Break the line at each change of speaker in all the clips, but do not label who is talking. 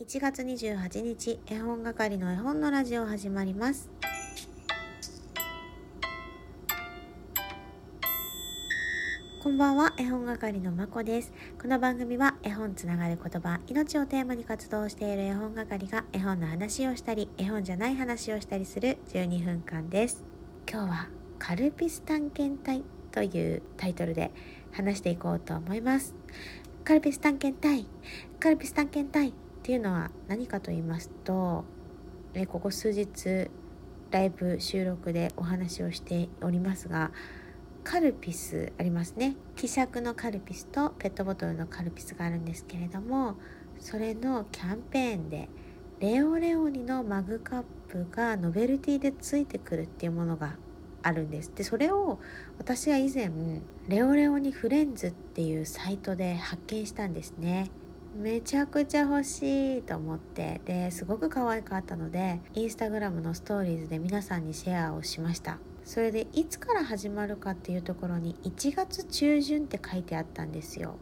1月28日絵本係の絵本のラジオ始まります。こんばんは絵本係のまこです。この番組は絵本つながる言葉命をテーマに活動している絵本係が絵本の話をしたり絵本じゃない話をしたりする12分間です。今日はカルピス探検隊というタイトルで話していこうと思います。カルピス探検隊カルピス探検隊っていうのは何かと言いますと、ね、ここ数日ライブ収録でお話をしておりますがカルピスありますね。希釈のカルピスとペットボトルのカルピスがあるんですけれどもそれのキャンペーンでレオレオニのマグカップがノベルティでついてくるっていうものがあるんです。でそれを私は以前レオレオニフレンズっていうサイトで発見したんですね。めちゃくちゃ欲しいと思ってですごく可愛かったのでインスタグラムのストーリーズで皆さんにシェアをしました。それでいつから始まるかっていうところに1月中旬って書いてあったんですよ。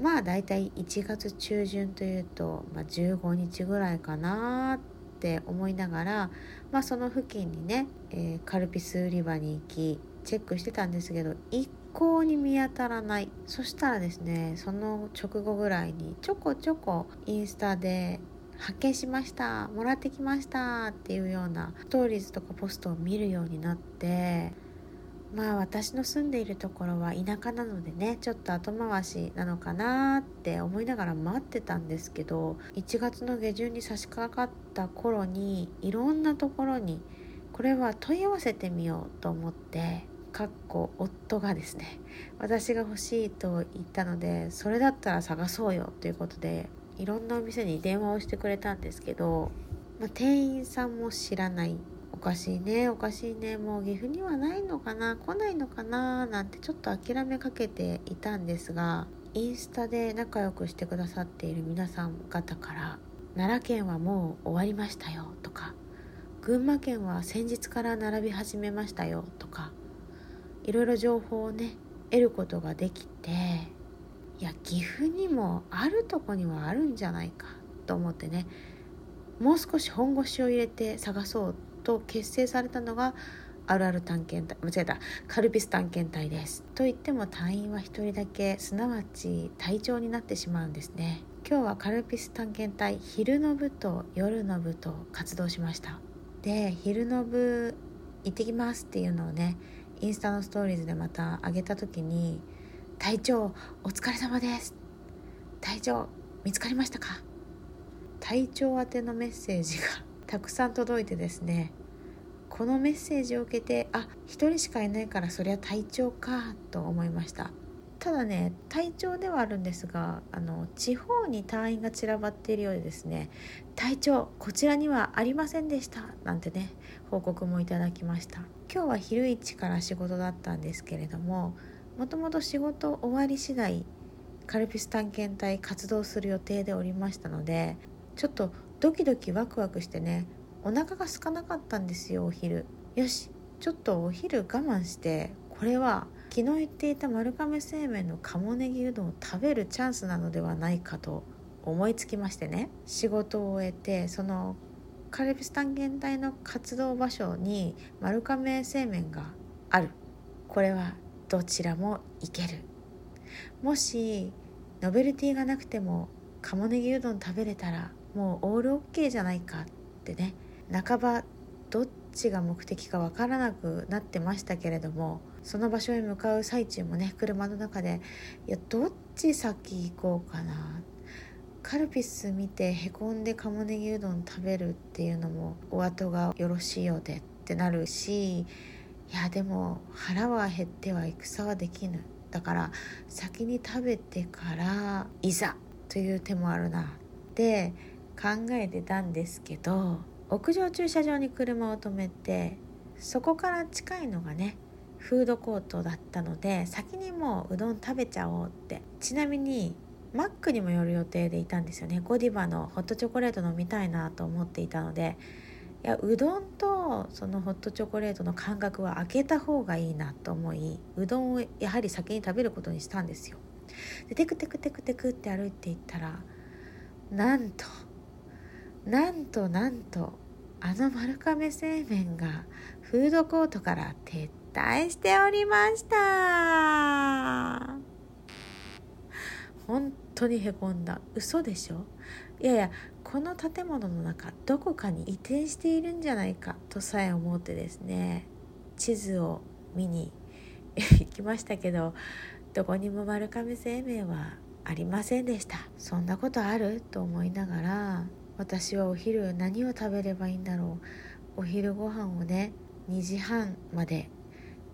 まあだいたい1月中旬というと、まあ、15日ぐらいかなって思いながら、まあ、その付近にね、えー、カルピス売り場に行きチェックしてたんですけど一向に見当たらない。そしたらですねその直後ぐらいにちょこちょこインスタで発見しましたもらってきましたっていうようなストーリーズとかポストを見るようになってまあ私の住んでいるところは田舎なのでねちょっと後回しなのかなって思いながら待ってたんですけど1月の下旬に差し掛かった頃にいろんなところにこれは問い合わせてみようと思ってかっこ夫がですね私が欲しいと言ったのでそれだったら探そうよということでいろんなお店に電話をしてくれたんですけど、まあ、店員さんも知らない。おかしいねおかしいねもう岐阜にはないのかな来ないのかななんてちょっと諦めかけていたんですがインスタで仲良くしてくださっている皆さん方から「奈良県はもう終わりましたよ」とか「群馬県は先日から並び始めましたよ」とかいろいろ情報をね得ることができていや岐阜にもあるとこにはあるんじゃないかと思ってねもう少し本腰を入れて探そうと結成されたのがあるある探検隊間違えたカルピス探検隊です。と言っても隊員は1人だけすなわち隊長になってしまうんですね。今日はカルピス探検隊昼の部と夜の部と活動しました。で昼の部行ってきますっていうのをねインスタのストーリーズでまた上げた時に「隊長お疲れ様です」「隊長見つかりましたか?」隊長宛てのメッセージが たくさん届いてですねこのメッセージを受けてあ一人しかいないからそりゃ隊長かと思いましたただね隊長ではあるんですがあの地方に隊員が散らばっているようでですね隊長こちらにはありませんでしたなんてね報告もいただきました。今日は昼一から仕事だったんですけれどももともと仕事終わり次第カルピス探検隊活動する予定でおりましたのでちょっとドキドキワクワクしてねお腹が空かなかったんですよお昼。よしちょっとお昼我慢してこれは昨日言っていた丸亀製麺の鴨ネギうどんを食べるチャンスなのではないかと思いつきましてね。仕事を終えてそのカルピス探検隊の活動場所に丸亀製麺がある。これはどちらもいける。もしノベルティがなくても鴨ネギうどん食べれたらもうオールオッケーじゃないかってね。半ばどっちが目的かわからなくなってましたけれどもその場所へ向かう最中もね車の中でいやどっち先行こうかな。カルピス見てへこんで鴨ネギうどん食べるっていうのもお後がよろしいようでってなるしいやでも腹は減っては戦はできぬ。だから先に食べてからいざという手もあるな。って考えてたんですけど屋上駐車場に車を止めてそこから近いのがねフードコートだったので先にもううどん食べちゃおうって。ちなみにマックにも寄る予定でいたんですよね。ゴディバのホットチョコレート飲みたいなと思っていたので。いやうどんとそのホットチョコレートの間隔は空けた方がいいなと思いうどんをやはり先に食べることにしたんですよ。でテクテクテクテクって歩いていったらなんとなんとなんとあの丸亀製麺がフードコートから撤退しておりました。本当にへこんだ。嘘でしょ？いやいやこの建物の中どこかに移転しているんじゃないかとさえ思ってですね地図を見に 行きましたけどどこにも丸亀製麺はありませんでした。そんなことある？と思いながら私はお昼何を食べればいいんだろう。お昼ご飯をね2時半まで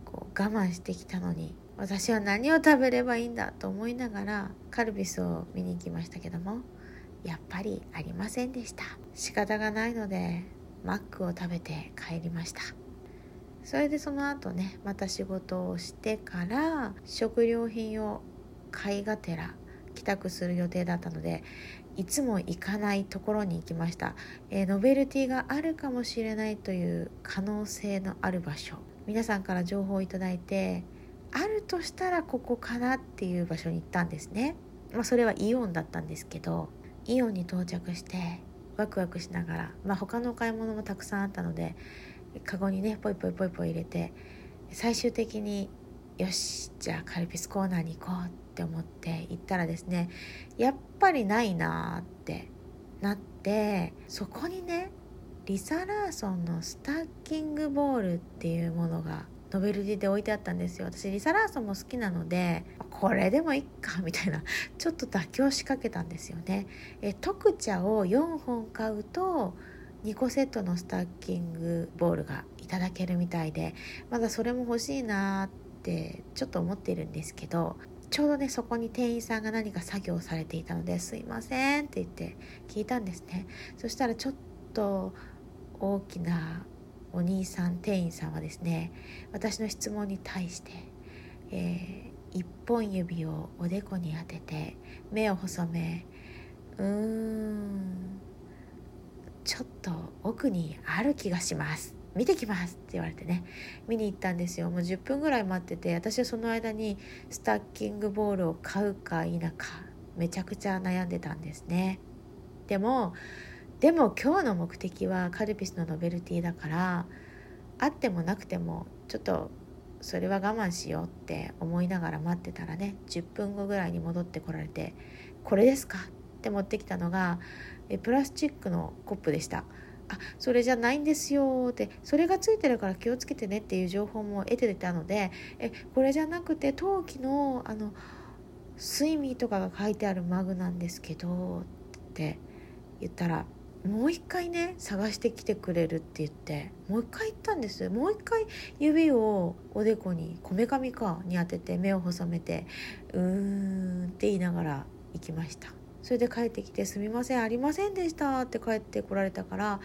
こう我慢してきたのに私は何を食べればいいんだと思いながらカルピスを見に行きましたけどもやっぱりありませんでした。仕方がないのでマックを食べて帰りました。それでその後ねまた仕事をしてから食料品を買いがてら帰宅する予定だったのでいつも行かないところに行きました、えー、ノベルティがあるかもしれないという可能性のある場所。皆さんから情報をいただいてあるとしたらここかなっていう場所に行ったんですね、まあ、それはイオンだったんですけどイオンに到着してワクワクしながら、まあ、他のお買い物もたくさんあったのでカゴにねポイポイポイポイ入れて最終的によしじゃあカルピスコーナーに行こうっって思って行ったらですねやっぱりないなってなってそこにねリサ・ラーソンのスタッキングボールっていうものがノベルティで置いてあったんですよ。私リサ・ラーソンも好きなのでこれでもいっかみたいな ちょっと妥協しかけたんですよね。え特茶を4本買うと2個セットのスタッキングボールがいただけるみたいでまだそれも欲しいなってちょっと思ってるんですけどちょうどねそこに店員さんが何か作業されていたので「すいません」って言って聞いたんですね。そしたらちょっと大きなお兄さん店員さんはですね私の質問に対して、えー、一本指をおでこに当てて目を細めうーんちょっと奥にある気がします。見てきますって言われてね見に行ったんですよもう10分ぐらい待ってて私はその間にスタッキングボールを買うか否かめちゃくちゃ悩んでたんですねでもでも今日の目的はカルピスのノベルティだからあってもなくてもちょっとそれは我慢しようって思いながら待ってたらね10分後ぐらいに戻ってこられて「これですか?」って持ってきたのがプラスチックのコップでした。あそれじゃないんですよってそれがついてるから気をつけてねっていう情報も得てたのでえこれじゃなくて陶器のあの睡眠とかが書いてあるマグなんですけどって言ったらもう一回ね探してきてくれるって言ってもう一回行ったんです。もう一回指をおでこにこめかみかに当てて目を細めてうーんって言いながら行きました。それで帰ってきて「すみませんありませんでした」って帰ってこられたから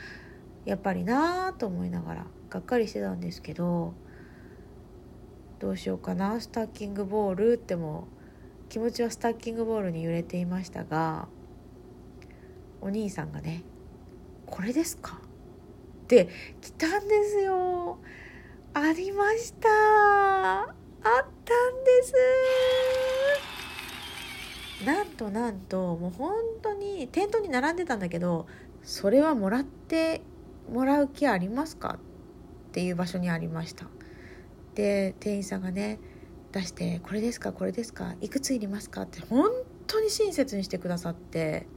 やっぱりなあと思いながらがっかりしてたんですけどどうしようかなスタッキングボールっても気持ちはスタッキングボールに揺れていましたがお兄さんがね「これですか?」って来たんですよありましたとなんともう本当に店頭に並んでたんだけどそれはもらってもらう気ありますかっていう場所にありましたで店員さんがね出して「これですかこれですかいくついりますか?」って本当に親切にしてくださって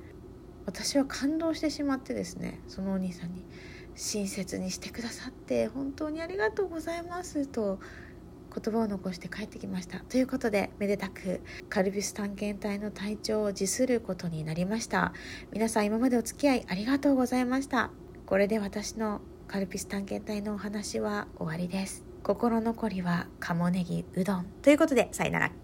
私は感動してしまってですねそのお兄さんに「親切にしてくださって本当にありがとうございます」と言葉を残して帰ってきました。ということでめでたくカルピス探検隊の隊長を辞することになりました。皆さん今までお付き合いありがとうございました。これで私のカルピス探検隊のお話は終わりです。心残りは鴨ネギうどん。ということでさよなら。